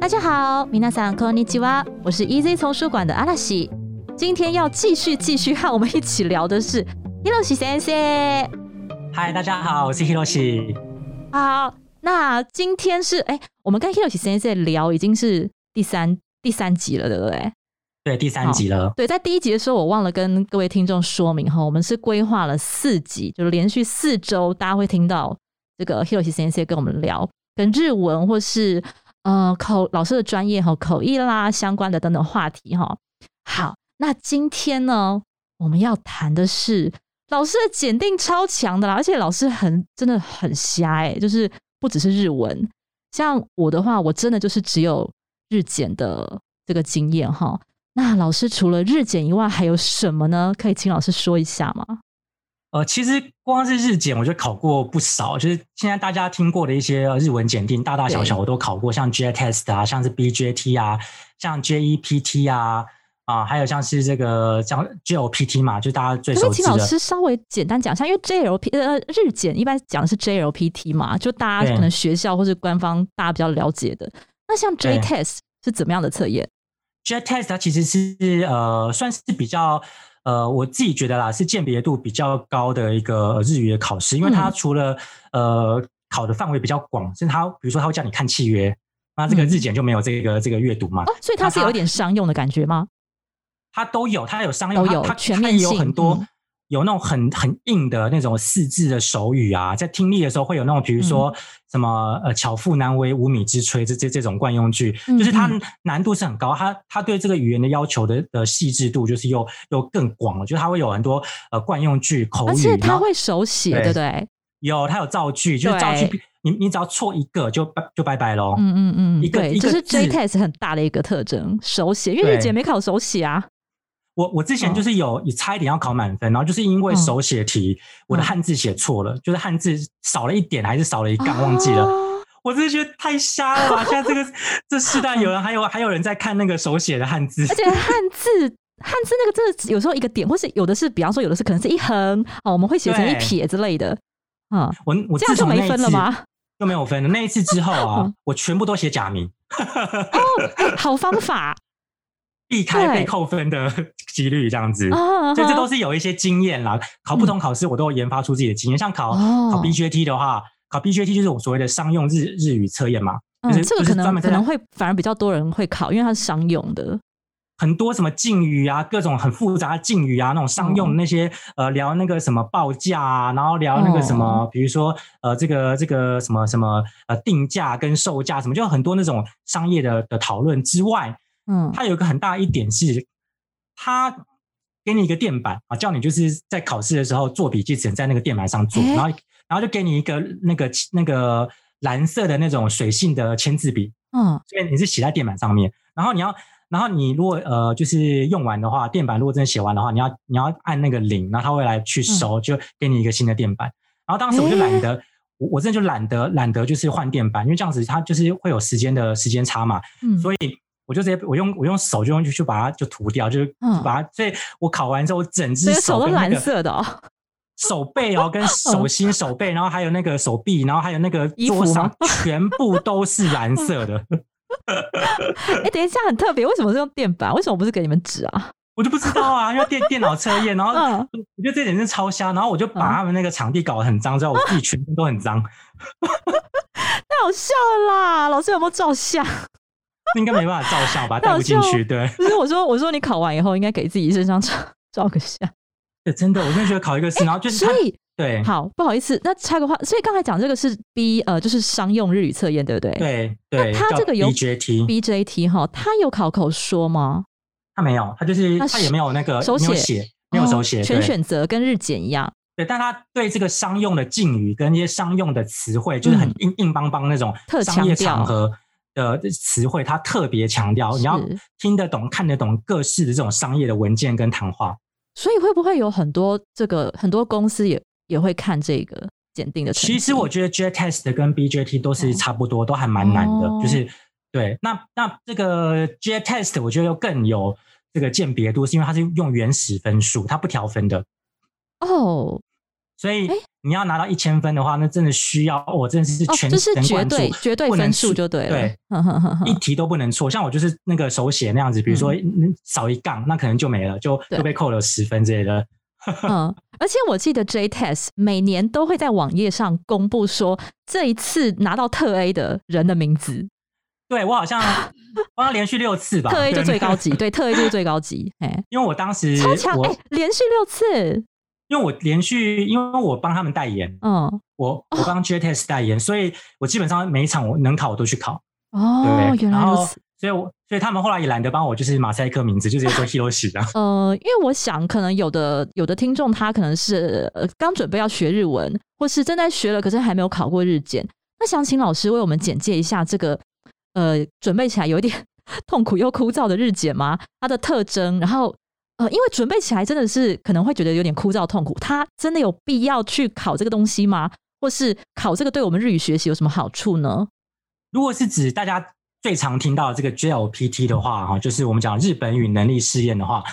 大家好，皆さんこんにちは，我是 Easy 丛书馆的阿拉西。今天要继续继续和我们一起聊的是 Hiroshi 先生。嗨，大家好，我是 Hiroshi。好，那今天是哎，我们跟 Hiroshi 先生聊已经是第三第三集了，对不对？对，第三集了。对，在第一集的时候，我忘了跟各位听众说明哈，我们是规划了四集，就是连续四周，大家会听到这个 Hiroshi 先生跟我们聊跟日文或是 呃口老师的专业哈口译啦相关的等等话题哈。好，那今天呢，我们要谈的是老师的检定超强的啦，而且老师很真的很瞎哎，就是不只是日文，像我的话，我真的就是只有日检的这个经验哈。那老师除了日检以外，还有什么呢？可以请老师说一下吗？呃，其实光是日检，我就考过不少。就是现在大家听过的一些日文检定，大大小小我都考过，像 JTest 啊，像是 BJT 啊，像 JEPT 啊，啊，还有像是这个像 JLPT 嘛，就大家最熟悉的。请老师稍微简单讲一下，因为 JLP 呃日检一般讲的是 JLPT 嘛，就大家可能学校或是官方大家比较了解的。那像 JTest 是怎么样的测验？Jet test 它其实是呃算是比较呃我自己觉得啦是鉴别度比较高的一个日语的考试，因为它除了呃考的范围比较广，甚至它比如说它会叫你看契约，那这个日检就没有这个这个阅读嘛，所以它是有一点商用的感觉吗？它都有，它有商用，它全面有很多。有那种很很硬的那种四字的手语啊，在听力的时候会有那种，比如说什么呃“巧妇难为无米之炊”这这这种惯用句，就是它难度是很高，它它对这个语言的要求的的细致度就是又又更广了，就是它会有很多呃惯用句口语，而且它会手写，对不对？有，它有造句，就是造句，你你只要错一个就拜就拜拜喽。嗯嗯嗯，一个一个是 J test 很大的一个特征，手写，因为日姐没考手写啊。我我之前就是有也差一点要考满分，然后就是因为手写题，我的汉字写错了，就是汉字少了一点还是少了一杠，忘记了。我真的觉得太瞎了吧！现在这个 这世代有人还有还有人在看那个手写的汉字，而且汉字汉字那个真的有时候一个点，或是有的是，比方说有的是可能是一横哦，我们会写成一撇之类的。啊，我我这样就没分了吗？就没有分了。那一次之后啊，我全部都写假名。哦，好方法。避开被扣分的几率，这样子，所以这都是有一些经验啦。考不同考试，我都有研发出自己的经验。像考考 BJT 的话，考 BJT 就是我所谓的商用日日语测验嘛。嗯，这个可能可能会反而比较多人会考，因为它是商用的。很多什么敬语啊，各种很复杂的敬语啊，那种商用那些呃，聊那个什么报价啊，然后聊那个什么，比如说呃，这个这个什么什么呃，定价跟售价什么，就很多那种商业的的讨论之外。嗯，它有一个很大一点是，它给你一个垫板啊，叫你就是在考试的时候做笔记，只能在那个垫板上做，然后然后就给你一个那个那个蓝色的那种水性的签字笔，嗯，所以你是写在垫板上面，然后你要，然后你如果呃就是用完的话，垫板如果真的写完的话，你要你要按那个零，然后他会来去收，就给你一个新的垫板。然后当时我就懒得，我我真的就懒得懒得就是换垫板，因为这样子它就是会有时间的时间差嘛，嗯，所以。我就直接我用我用手就用去去把它就涂掉，就是把它。所以我烤完之后，我整只手都蓝色的，手背哦，跟 手心、手背，然后还有那个手臂，然后还有那个桌上，全部都是蓝 色的。哎，等一下，很特别，为什么是用垫板？为什么不是给你们纸啊？我就不知道啊，因为电电脑测验，然后我觉得这点是超瞎，然后我就把他们那个场地搞得很脏，之后我自己全身都很脏。太好笑了啦！老师有没有照相？应该没办法照相吧，带不进去。对，不是我说，我说你考完以后应该给自己身上照 照个相。对，真的，我真的觉得考一个试，然后就是所以对，好不好意思，那插个话，所以刚才讲这个是 B 呃，就是商用日语测验，对不对？对对。他这个有 BJT BJT 哈，他有考口说吗？他没有，他就是他也没有那个手写，没有手写，全选择跟日检一样。对，但他对这个商用的敬语跟一些商用的词汇，就是很硬硬邦邦那种商业场合。的词汇，它特别强调你要听得懂、看得懂各式的这种商业的文件跟谈话。所以会不会有很多这个很多公司也也会看这个检定的？其实我觉得 J test 跟 BJT 都是差不多，都还蛮难的。哦就是对，那那这个 J test 我觉得又更有这个鉴别度，是因为它是用原始分数，它不调分的。哦，所以诶你要拿到一千分的话，那真的需要我、真的是哦，全这是绝神贯注，对绝对不能分数就对了，对，一题都不能错。像我就是那个手写那样子，比如说嗯少一杠，那可能就没了，就就被扣了十分之类的。嗯，而且我记得 J Test 每年都会在网页上公布说这一次拿到特 A 的人的名字，对我好像 好像连续六次吧，特 A 就最高级，对，特 A 就是最高级，哎，因为我当时超强，我哎，连续六次，因为我连续因为我帮他们代言，嗯，我我帮 test 代言，所以我基本上每一场我能考我都去考，哦，原来如此。所以我所以他们后来也懒得帮我就是马赛克名字，就直接说 Hiroshi 这样。呃，因为我想，可能有的有的听众他可能是呃刚准备要学日文，或是正在学了，可是还没有考过日检。那想请老师为我们简介一下这个呃准备起来有一点 痛苦又枯燥的日检吗？它的特征，然后呃，因为准备起来真的是可能会觉得有点枯燥痛苦，它真的有必要去考这个东西吗？或是考这个对我们日语学习有什么好处呢？如果是指大家最常听到的这个 JLPT 的话，哈，就是我们讲日本语能力试验的话，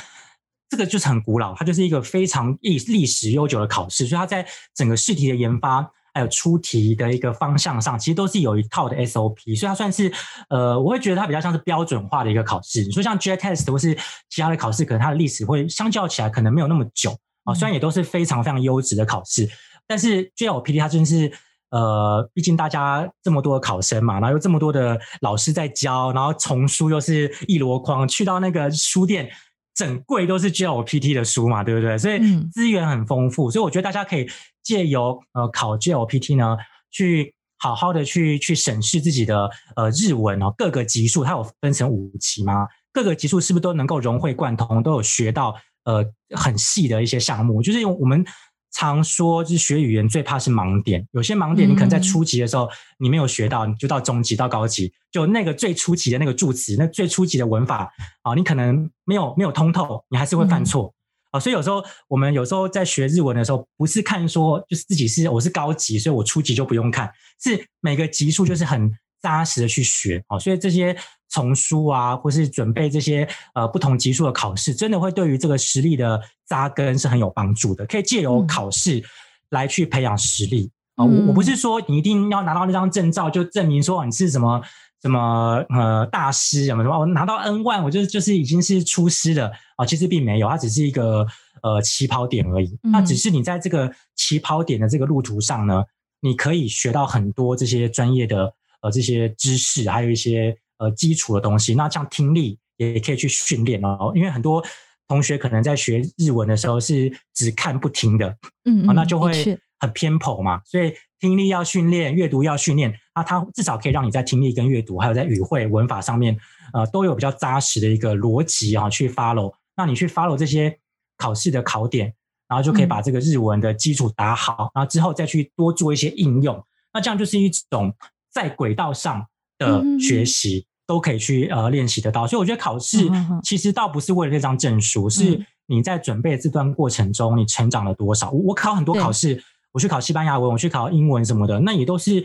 这个就是很古老，它就是一个非常历历史悠久的考试，所以它在整个试题的研发还有出题的一个方向上，其实都是有一套的 SOP，所以它算是呃，我会觉得它比较像是标准化的一个考试。你说像 J test 或是其他的考试，可能它的历史会相较起来可能没有那么久啊，虽然也都是非常非常优质的考试，但是 JLPT 它真是。呃，毕竟大家这么多的考生嘛，然后又这么多的老师在教，然后丛书又是一箩筐，去到那个书店，整柜都是 GLPT 的书嘛，对不对？所以嗯资源很丰富，所以我觉得大家可以借由呃考 GLPT 呢，去好好的去去审视自己的呃日文哦，各个级数它有分成五级吗？各个级数是不是都能够融会贯通，都有学到呃很细的一些项目？就是我们常说，就是学语言最怕是盲点。有些盲点你可能在初级的时候你没有学到，你就到中级到高级，就那个最初级的那个助词，那最初级的文法啊，你可能没有没有通透，你还是会犯错。啊，所以有时候我们有时候在学日文的时候，不是看说就是自己是我是高级，所以我初级就不用看，是每个级数就是很扎实的去学。哦，所以这些丛书啊，或是准备这些呃不同级数的考试，真的会对于这个实力的扎根是很有帮助的。可以借由嗯考试来去培养实力啊。嗯我我不是说你一定要拿到那张证照就证明说你是什么。什么呃大师什么什么，我拿到 N 万，我就就是已经是出师了啊、其实并没有，它只是一个呃起跑点而已。嗯那只是你在这个起跑点的这个路途上呢，你可以学到很多这些专业的呃这些知识，还有一些呃基础的东西。那像听力也可以去训练哦，因为很多同学可能在学日文的时候是只看不听的，嗯，那就会很偏颇嘛。所以听力要训练，阅读要训练，那，它至少可以让你在听力跟阅读，还有在语汇文法上面，呃，都有比较扎实的一个逻辑啊去 follow。那你去 follow 这些考试的考点，然后就可以嗯把这个日文的基础打好，然后之后再去多做一些应用。那这样就是一种在轨道上的嗯学习。都可以去呃练习得到，所以我觉得考试其实倒不是为了那张证书，是嗯。你在准备这段过程中你成长了多少。我我考很多考试，我去考西班牙文，我去考英文什么的，那也都是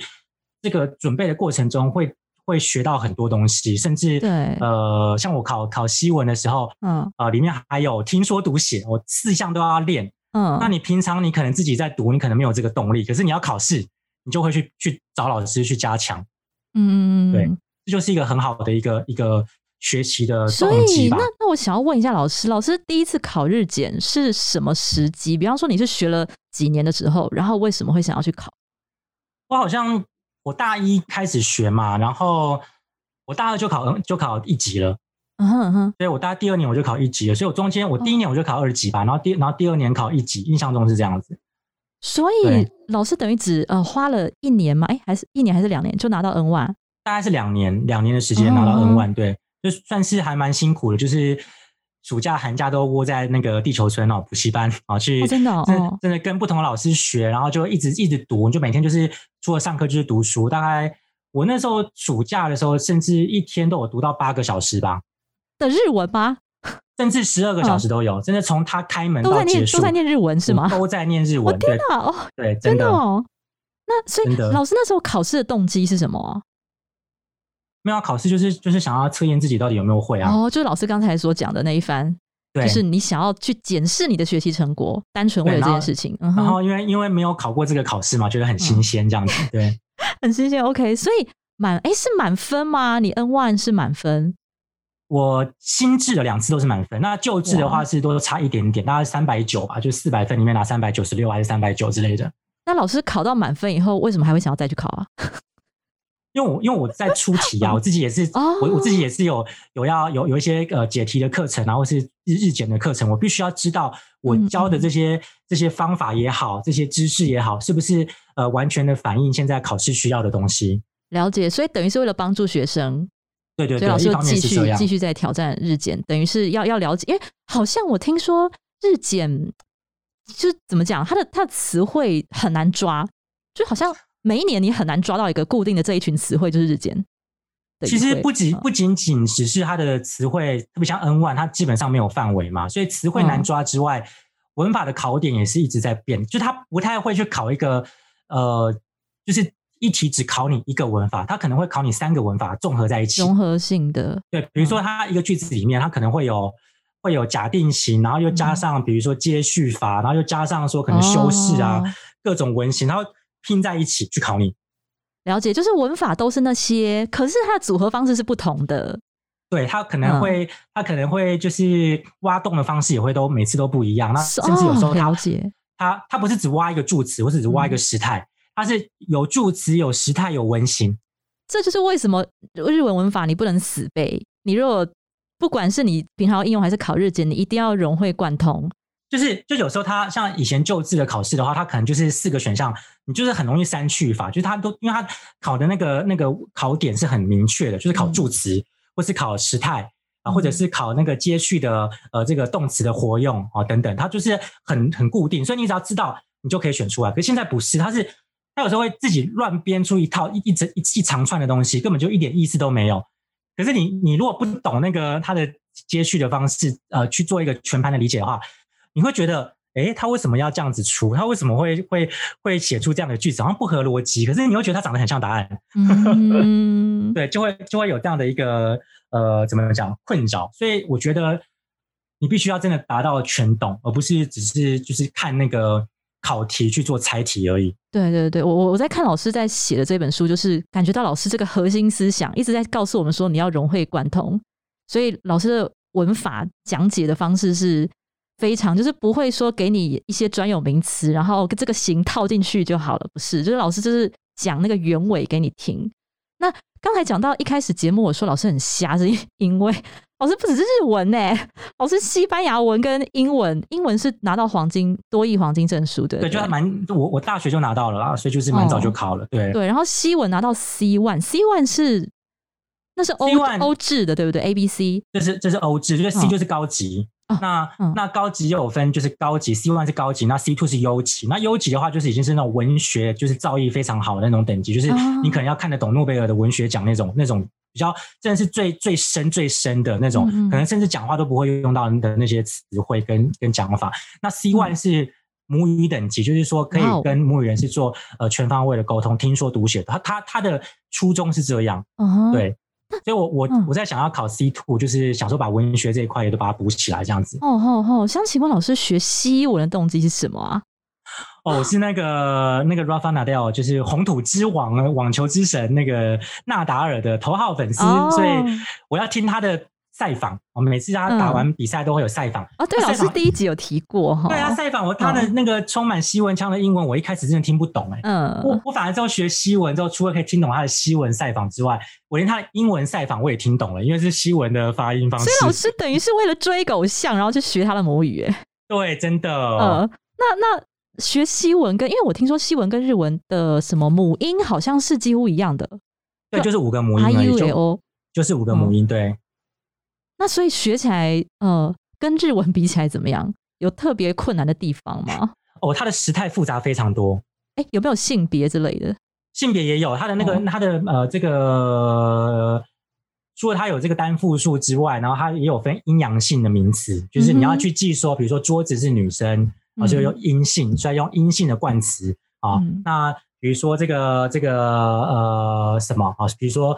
这个准备的过程中会会学到很多东西，甚至对。呃，像我考考西文的时候，嗯。呃，里面还有听说读写，我四项都要练。嗯，那你平常你可能自己在读，你可能没有这个动力，可是你要考试，你就会去去找老师去加强，嗯，对这就是一个很好的一个一个学习的所动机吧以那。那我想要问一下老师，老师第一次考日检是什么时机？比方说你是学了几年的时候，然后为什么会想要去考？我好像我大一开始学嘛，然后我大二就考就考一级了，嗯哼嗯哼，所以我大概第二年我就考一级了，所以我中间我第一年我就考二级吧，然后第然后第二年考一级，印象中是这样子。所以老师等于只呃花了一年嘛？哎，还是一年还是两年就拿到 N 万？大概是两年两年的时间拿到哦 N 万，对，就算是还蛮辛苦的，就是暑假寒假都窝在那个地球村哦补习班啊去，哦真的哦真哦真的跟不同的老师学，然后就一直一直读，就每天就是除了上课就是读书，大概我那时候暑假的时候，甚至一天都有读到八个小时吧，的日文吗？甚至十二个小时都有。真的从他开门都在念到结束，都在念日文是吗？都在念日文。我天哪！哦，对，真真的的哦。那所以老师那时候考试的动机是什么啊？没有考试，就是就是想要测验自己到底有没有会啊。哦，就是老师刚才所讲的那一番，就是你想要去检视你的学习成果，单纯为了这件事情。嗯，然后因为因为没有考过这个考试嘛，觉得很新鲜这样子。对，很新鲜。OK，所以满哎是满分吗？你 N one 是满分我新制的两次都是满分，那旧制的话是都差一点点，大概三百九吧，就四百分里面拿三百九十六还是三百九之类的。那老师考到满分以后，为什么还会想要再去考啊？因为我因为我在出题啊，我自己也是，哦我我自己也是有有要有有一些呃解题的课程然后是日日检的课程，我必须要知道我嗯教的这些、这些方法也好，这些知识也好，是不是呃完全的反映现在考试需要的东西？了解，所以等于是为了帮助学生，对对对，所以老师继续继。续在挑战日检，等于是要要了解，因为好像我听说日检就怎么讲，它的它的词汇很难抓，就好像每一年你很难抓到一个固定的这一群词汇，就是日检。其实不仅嗯不仅仅只是它的词汇，特别像 N one，它基本上没有范围嘛，所以词汇难嗯抓之外，文法的考点也是一直在变，就它不太会去考一个呃，就是一题只考你一个文法，它可能会考你三个文法综合在一起。融合性的，对，比如说它一个句子里面，它可能会有会有假定型，然后又加上比如说接续法，然后又加上说可能修饰啊，哦各种文型，然后拼在一起去考你。了解，就是文法都是那些，可是它的组合方式是不同的。对他可嗯能会，他可能会就是挖洞的方式也会都每次都不一样。那甚至有时候了解他他不是只挖一个助词，或是只挖一个嗯时态，它是有助词、有时态、有文型。这就是为什么日文文法你不能死背。你如果不管是你平常应用还是考日检，你一定要融会贯通。就是就有时候它像以前旧制的考试的话，它可能就是四个选项，你就是很容易删去法，就是它都因为它考的那个那个考点是很明确的，就是考嗯助词、或是考时态啊，或者嗯是考那个接续的呃这个动词的活用啊等等，它就是很很固定，所以你只要知道你就可以选出来。可是现在不是，它是它有时候会自己乱编出一套一一整一一长串的东西，根本就一点意思都没有。可是你你如果不懂那个他的接续的方式，呃，去做一个全盘的理解的话，你会觉得，诶，他为什么要这样子出？他为什么会会会写出这样的句子？好像不合逻辑。可是你又觉得他长得很像答案，嗯，对，就会就会有这样的一个呃，怎么讲困扰。所以我觉得你必须要真的达到全懂，而不是只是就是看那个考题去做猜题而已。对对对，我我我在看老师在写的这本书，就是感觉到老师这个核心思想一直在告诉我们说，你要融会贯通。所以老师的文法讲解的方式是非常，就是不会说给你一些专有名词，然后这个形套进去就好了，不是？就是老师就是讲那个原委给你听。那刚才讲到一开始节目，我说老师很瞎，是因因为老师不只是日文呢，老师西班牙文跟英文，英文是拿到黄金多益黄金证书的，对，就还蛮我我大学就拿到了啦，所以就是蛮早就考了。对，对，然后西文拿到 C one，C one 是那是欧 C1 欧制的，对不对？A B C 这是这是欧制，就是 C 嗯就是高级。哦那、嗯那高级又有分，就是高级 C one 是高级，那 C two 是优级。那优级的话，就是已经是那种文学，就是造诣非常好的那种等级，就是哦你可能要看得懂诺贝尔的文学奖那种那种比较真的是最最深最深的那种，可能甚至讲话都不会用到的那些词汇跟跟讲法。那 C one 是母语等级，就是说可以跟母语人士做呃全方位的沟通，听说读写。他他他的初衷是这样。哦，对，所以我我嗯我在想要考 C two，就是想说把文学这一块也都把它补起来，这样子。哦吼吼，想请问老师学西文的动机是什么啊？哦，我是那个那个 Rafa Nadal，就是红土之王、网球之神那个纳达尔的头号粉丝，哦所以我要听他的赛访。我每次他打完比赛都会有赛访。哦，对，老师第一集有提过哈。对啊，赛访我他的那个充满西文腔的英文，我一开始真的听不懂哎、嗯，我我反而之后学西文之后，除了可以听懂他的西文赛访之外，我连他的英文赛访我也听懂了，因为是西文的发音方式所以。老师等于是为了追偶像，然后去学他的母语。哎对，真的。呃，那那学西文跟，因为我听说西文跟日文的什么母音好像是几乎一样的对，就是五个母音而已，U 就是五个母音。对，那所以学起来，呃，跟日文比起来怎么样？有特别困难的地方吗？哦，它的时态复杂非常多。哎，有没有性别之类的？性别也有它的那个哦它的呃这个。除了它有这个单复数之外，然后它也有分阴阳性的名词，就是你要去记说，比如说桌子是女生，啊，就用阴性，所以用阴性的冠词啊。嗯那比如说这个这个呃什么啊，比如说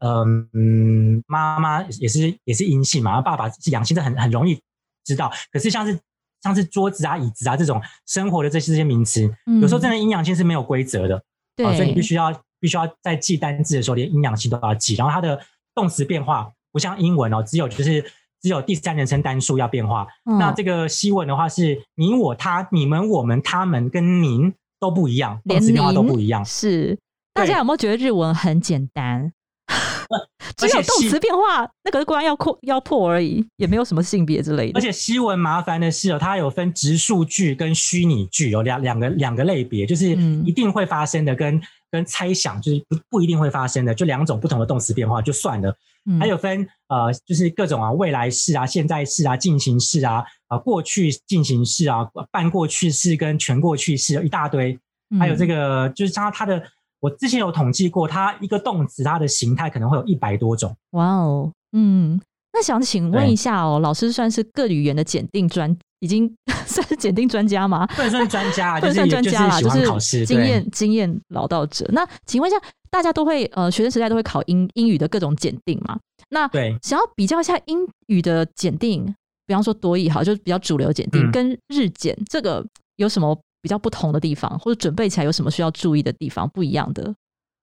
嗯妈妈也是也是阴性嘛，爸爸是阳性，这很很容易知道。可是像是像是桌子啊、椅子啊这种生活的这些这些名词，有时候真的阴阳性是没有规则的。嗯对，啊，所以你必须要必须要在记单字的时候，连阴阳性都要记。然后它的动词变化不像英文哦，只有就是只有第三人称单数要变化。嗯那这个西文的话是你、我、他、你们、我们、他们跟您都不一样，动连词变化都不一样。是，大家有没有觉得日文很简单？只有动词变化那个关要扩要破而已，也没有什么性别之类的。而且西文麻烦的是哦，它有分直述句跟虚拟句，有两两个两个类别，就是嗯一定会发生的跟、跟猜想，就是不不一定会发生的，就两种不同的动词变化就算了。嗯还有分呃，就是各种啊，未来式啊、现在式啊、进行式啊、啊过去进行式啊、半过去式跟全过去式一大堆。还有这个个就是它它的，我之前有统计过，它一个动词它的形态可能会有一百多种。哇哦，嗯，那想请问一下哦，老师算是各语言的检定专，已经 算是检定专家吗？不能算是专家啊，不能算就是也专家啦，喜就欢考经验经验老道者。那请问一下，大家都会呃，学生时代都会考英英语的各种检定嘛？那对。想要比较一下英语的检定，比方说多译好，就是比较主流检定，嗯跟日检这个有什么比较不同的地方，或者准备起来有什么需要注意的地方不一样的？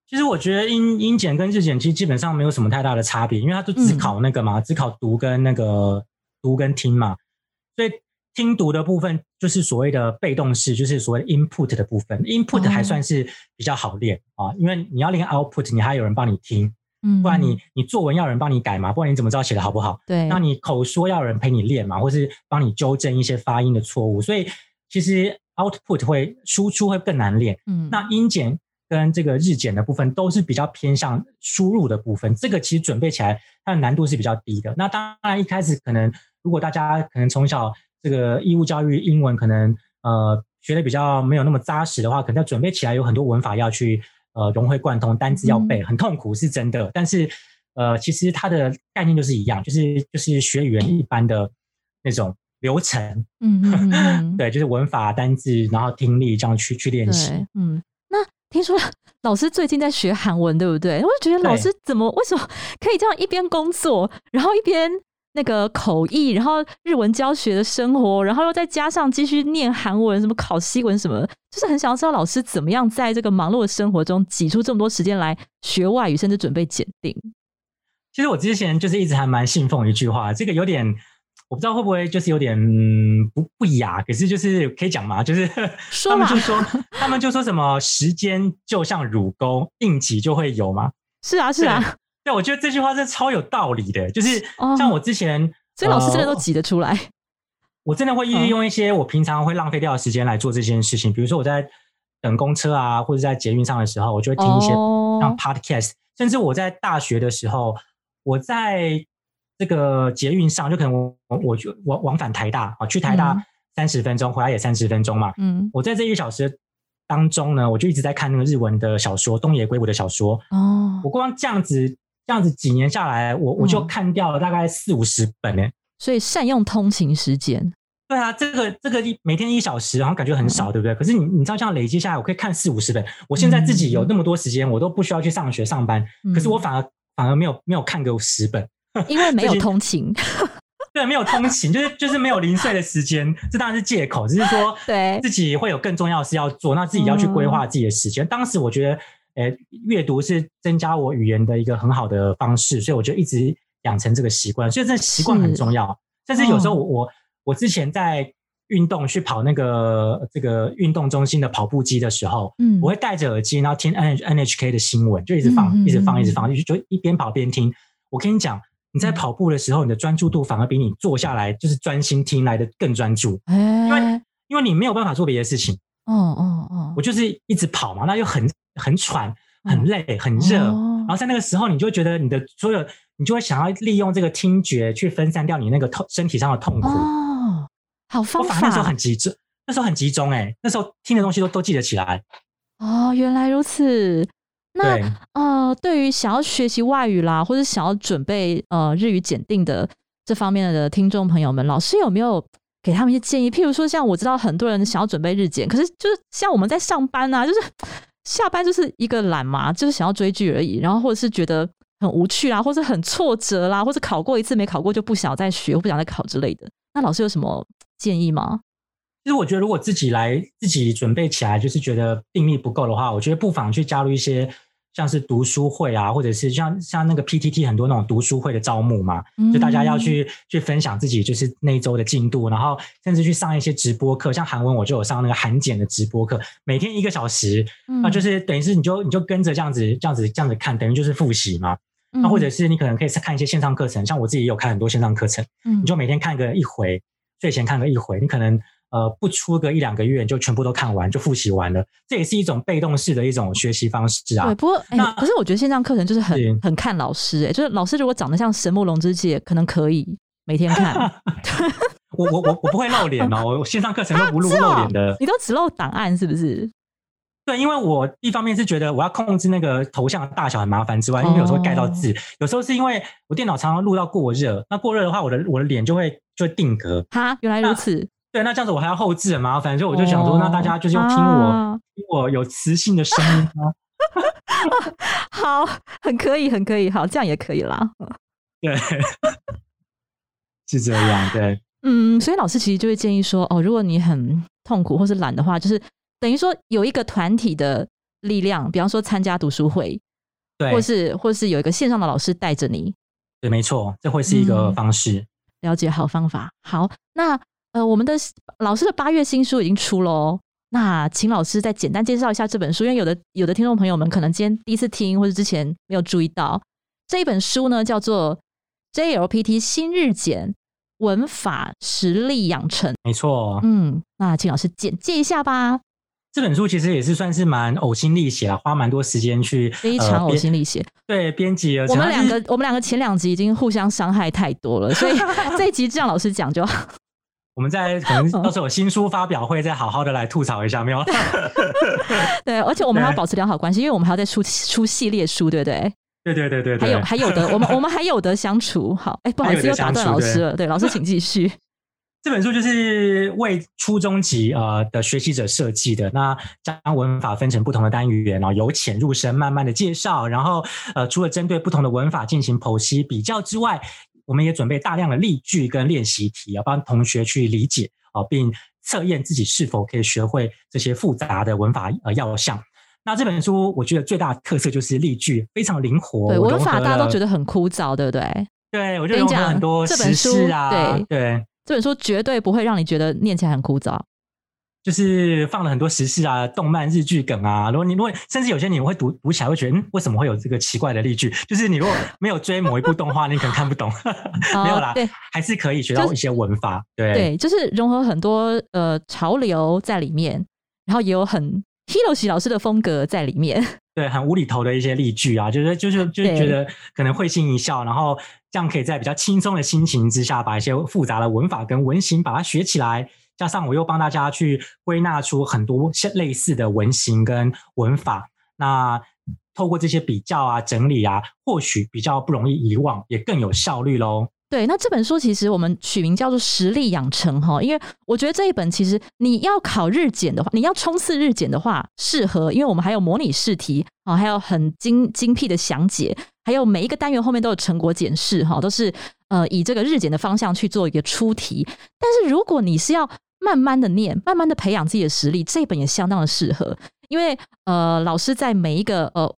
其实我觉得英英检跟日检其实基本上没有什么太大的差别，因为它就只嗯考那个嘛，只考读跟那个读跟听嘛，所以听读的部分就是所谓的被动式，就是所谓的 input 的部分，input 哦还算是比较好练啊，因为你要练 output，你还有人帮你听，嗯，不然你你作文要有人帮你改嘛，不然你怎么知道写的好不好？对，那你口说要有人陪你练嘛，或是帮你纠正一些发音的错误，所以其实 output 会输出会更难练。嗯那音检跟这个日检的部分都是比较偏向输入的部分，这个其实准备起来它的难度是比较低的。那当然一开始可能如果大家可能从小这个义务教育英文可能呃学的比较没有那么扎实的话，可能要准备起来有很多文法要去呃融会贯通，单字要背，很痛苦是真的。但是呃其实它的概念就是一样，就是就是学语言一般的那种流程，嗯嗯嗯嗯，对，就是文法、单字，然后听力这样去去练习。嗯，那听说老师最近在学韩文，对不对？我就觉得老对师怎么为什么可以这样一边工作，然后一边那个口译，然后日文教学的生活，然后又再加上继续念韩文，什么考西文什么，就是很想要知道老师怎么样在这个忙碌的生活中挤出这么多时间来学外语，甚至准备检定。其实我之前就是一直还蛮信奉一句话，这个有点我不知道会不会就是有点嗯不不雅，可是就是可以讲嘛，就是他们就说他们就说什么时间就像乳沟，硬挤就会有嘛。是啊，是啊，对，我觉得这句话是超有道理的，就是哦像我之前，所以老师真的都呃挤得出来。我真的会利用一些我平常会浪费掉的时间来做这件事情，比如说我在等公车啊，或者在捷运上的时候，我就会听一些哦像 podcast，、甚至我在大学的时候，我在这个捷运上，就可能我我我就往往返台大啊，去台嗯大三十分钟，回来也三十分钟嘛。嗯，我在这一个小时当中呢，我就一直在看那个日文的小说，东野圭吾的小说。哦，我光这样子这样子几年下来，我我就嗯看掉了大概四五十本呢。所以善用通勤时间。对啊，这个这个一每天一小时，好像感觉很嗯少，对不对？可是你你知道这样累积下来，我可以看四五十本。我现在自己有那么多时间，我都不需要去上学上班，可是我嗯反而反而没有没有看个十本。因为没有通勤，对，没有通勤，就是就是没有零碎的时间，这当然是借口，只是说 对自己会有更重要的事要做，那自己要去规划自己的时间。当时我觉得，呃，阅读是增加我语言的一个很好的方式，所以我就一直养成这个习惯，所以这习惯很重要。但是有时候我我我之前在运动去跑那个这个运动中心的跑步机的时候，嗯我会戴着耳机，然后听 N NHK 的新闻，就一直放，一直放，嗯一直放，就就一边跑边听。我跟你讲，你在跑步的时候，你的专注度反而比你坐下来就是专心听来的更专注，哎，因为因为你没有办法做别的事情。哦哦哦，我就是一直跑嘛，那又很很喘、很累、很热，哦然后在那个时候，你就会觉得你的所有，你就会想要利用这个听觉去分散掉你那个痛身体上的痛苦。哦，好方法，我反而那时候很集中，那时候很集中哎、那时候听的东西都都记得起来。哦，原来如此。那对，呃，对于想要学习外语啦，或者想要准备呃日语检定的这方面的听众朋友们，老师有没有给他们一些建议？譬如说，像我知道很多人想要准备日检，可是就是像我们在上班啊，就是 下班就是一个懒嘛，就是想要追剧而已，然后或者是觉得很无趣啦，或者很挫折啦，或者考过一次没考过就不想再学，不想再考之类的。那老师有什么建议吗？其实我觉得，如果自己来自己准备起来，就是觉得定力不够的话，我觉得不妨去加入一些像是读书会啊，或者是像像那个 PTT 很多那种读书会的招募嘛，就大家要去去分享自己就是那一周的进度，然后甚至去上一些直播课，像韩文我就有上那个韩检的直播课，每天一个小时，嗯那就是等于是你就你就跟着这样子这样子这样子看，等于就是复习嘛。那或者是你可能可以看一些线上课程，像我自己也有看很多线上课程，嗯。你就每天看个一回，睡前看个一回，你可能呃不出个一两个月，你就全部都看完，就复习完了。这也是一种被动式的一种学习方式啊对，。不过哎、那可是我觉得线上课程就是很是很看老师哎、就是老师如果长得像神木龙之介，可能可以每天看。我我我我不会露脸哦，我线上课程都不露露脸的。你都只露档案是不是？对，因为我一方面是觉得我要控制那个头像的大小很麻烦之外，因为有时候盖到字，有时候是因为我电脑常常录到过热，那过热的话，我的我的脸就会就会定格。哈，原来如此。对，那这样子我还要后置很麻烦，所以我就想说，哦那大家就是用听我、啊听我有磁性的声音啊。好，很可以，很可以，好，这样也可以啦。对，是这样。对，嗯，所以老师其实就会建议说，哦，如果你很痛苦或是懒的话，就是等于说有一个团体的力量，比方说参加读书会，对，或是或是有一个线上的老师带着你，对，没错，这会是一个嗯方式。了解好方法。好，那呃，我们的老师的八月新书已经出喽。那请老师再简单介绍一下这本书，因为有的有的听众朋友们可能今天第一次听，或者之前没有注意到这一本书呢，叫做 JLPT 新日检文法实力养成。没错，嗯，那请老师简介一下吧。这本书其实也是算是蛮呕心沥血了，花蛮多时间去非常呕。呃心沥血。编对，编辑而我们两个，我们两个前两集已经互相伤害太多了，所以 这一集这样老师讲就好。我们在可能到时候有新书发表会，再好好的来吐槽一下，没有？对，而且我们还要保持良好关系，因为我们还要再出出系列书，对不对？对对对对对，还有还有的，我们我们还有的相处。好，哎，不好意思，又打断老师了。对，老师请继续。这本书就是为初中级呃的学习者设计的。那将文法分成不同的单元，然后由浅入深，慢慢的介绍。然后呃，除了针对不同的文法进行剖析比较之外，我们也准备大量的例句跟练习题，要帮同学去理解啊、并测验自己是否可以学会这些复杂的文法呃要项。那这本书我觉得最大的特色就是例句非常灵活，对，文法大家都觉得很枯燥，对不对？对，我就融合很多时这本书事啊，对对这本书绝对不会让你觉得念起来很枯燥。就是放了很多时事啊、动漫、日剧梗啊。如果你如果甚至有些你会读读起来会觉得，嗯，为什么会有这个奇怪的例句？就是你如果没有追某一部动画，你可能看不懂。没有啦，对还是可以学到一些文法。对对，就是融合很多呃潮流在里面，然后也有很 Hiroshi 老师的风格在里面。对，很无厘头的一些例句啊，就是就是就是对觉得可能会心一笑，然后这样可以在比较轻松的心情之下，把一些复杂的文法跟文型把它学起来。加上我又帮大家去归纳出很多像类似的文型跟文法，那透过这些比较啊、整理啊，或许比较不容易遗忘，也更有效率喽。对，那这本书其实我们取名叫做“实力养成”哈，因为我觉得这一本其实你要考日检的话，你要冲刺日检的话，适合，因为我们还有模拟试题啊，还有很精精辟的详解，还有每一个单元后面都有成果检视哈，都是呃以这个日检的方向去做一个出题。但是如果你是要慢慢的念，慢慢的培养自己的实力，这本也相当的适合，因为呃老师在每一个呃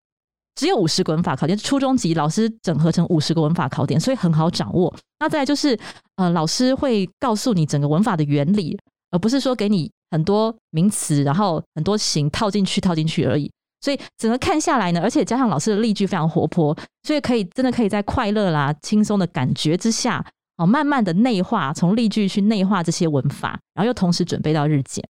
只有五十个文法考点，初中级老师整合成五十个文法考点，所以很好掌握。那再就是，呃，老师会告诉你整个文法的原理，而不是说给你很多名词，然后很多型套进去套进去而已。所以整个看下来呢，而且加上老师的例句非常活泼，所以可以真的可以在快乐啦、轻松的感觉之下，哦，慢慢的内化，从例句去内化这些文法，然后又同时准备到日检。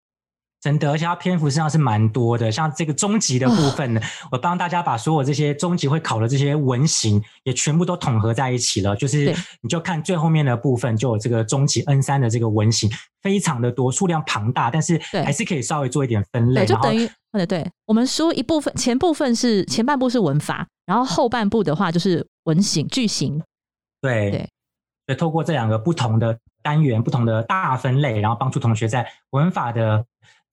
真的，而且它篇幅实际上是蛮多的。像这个中级的部分呢，我帮大家把所有这些中级会考的这些文型也全部都统合在一起了。就是你就看最后面的部分，就有这个中级 N 三的这个文型，非常的多，数量庞大，但是对还是可以稍微做一点分类。就等于对对，我们书一部分前部分是前半部是文法，然后后半部的话就是文型句型。对对所以透过这两个不同的单元、不同的大分类，然后帮助同学在文法的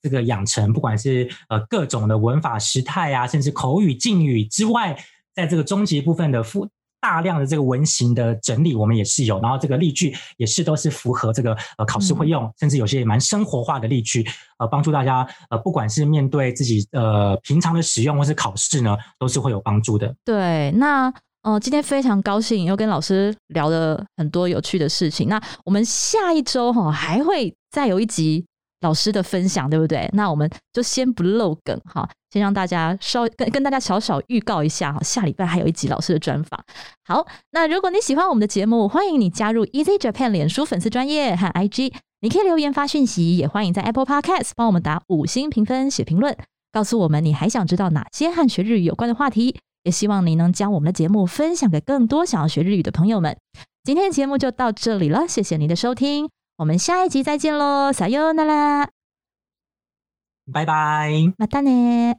这个养成，不管是呃各种的文法时态啊，甚至口语、敬语之外，在这个中级部分的复大量的这个文型的整理，我们也是有，然后这个例句也是都是符合这个呃考试会用，甚至有些也蛮生活化的例句，呃，帮助大家呃不管是面对自己呃平常的使用或是考试呢，都是会有帮助的。对，那呃，今天非常高兴又跟老师聊了很多有趣的事情。那我们下一周哈还会再有一集老师的分享，对不对？那我们就先不漏梗哈，先让大家稍跟跟大家小小预告一下哈，下礼拜还有一集老师的专访。好，那如果你喜欢我们的节目，欢迎你加入 Easy Japan 脸书粉丝专业和 IG，你可以留言发讯息，也欢迎在 Apple Podcast 帮我们打五星评分、写评论，告诉我们你还想知道哪些和学日语有关的话题。也希望您能将我们的节目分享给更多想要学日语的朋友们。今天的节目就到这里了，谢谢您的收听，我们下一集再见喽，撒哟那拉，拜拜。马达呢。